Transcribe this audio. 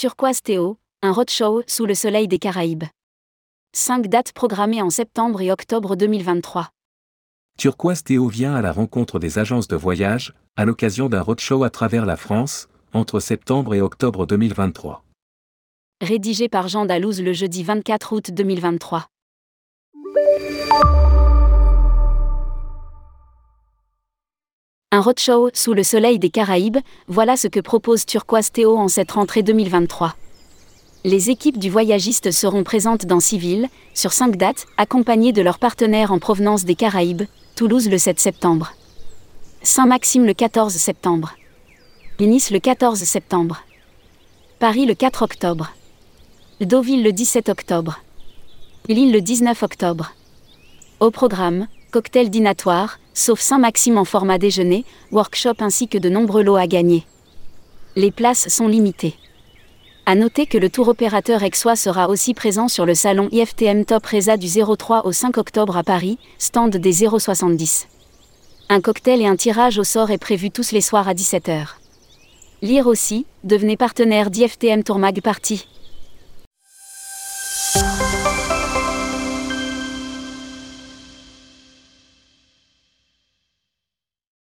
Turquoise Théo, un roadshow sous le soleil des Caraïbes. Cinq dates programmées en septembre et octobre 2023. Turquoise Théo vient à la rencontre des agences de voyage, à l'occasion d'un roadshow à travers la France, entre septembre et octobre 2023. Rédigé par Jean Dalouse le jeudi 24 août 2023. Un roadshow sous le soleil des Caraïbes, voilà ce que propose Turquoise Théo en cette rentrée 2023. Les équipes du voyagiste seront présentes dans six villes, sur cinq dates, accompagnées de leurs partenaires en provenance des Caraïbes, Toulouse le 7 septembre. Saint-Maxime le 14 septembre. Nice le 14 septembre. Paris le 4 octobre. Deauville le 17 octobre. Lille le 19 octobre. Au programme, cocktail dînatoire, sauf Saint-Maxime en format déjeuner, workshop ainsi que de nombreux lots à gagner. Les places sont limitées. À noter que le tour opérateur Exois sera aussi présent sur le salon IFTM Top Reza du 03 au 5 octobre à Paris, stand des 070. Un cocktail et un tirage au sort est prévu tous les soirs à 17h. Lire aussi, devenez partenaire d'IFTM Tourmag Party.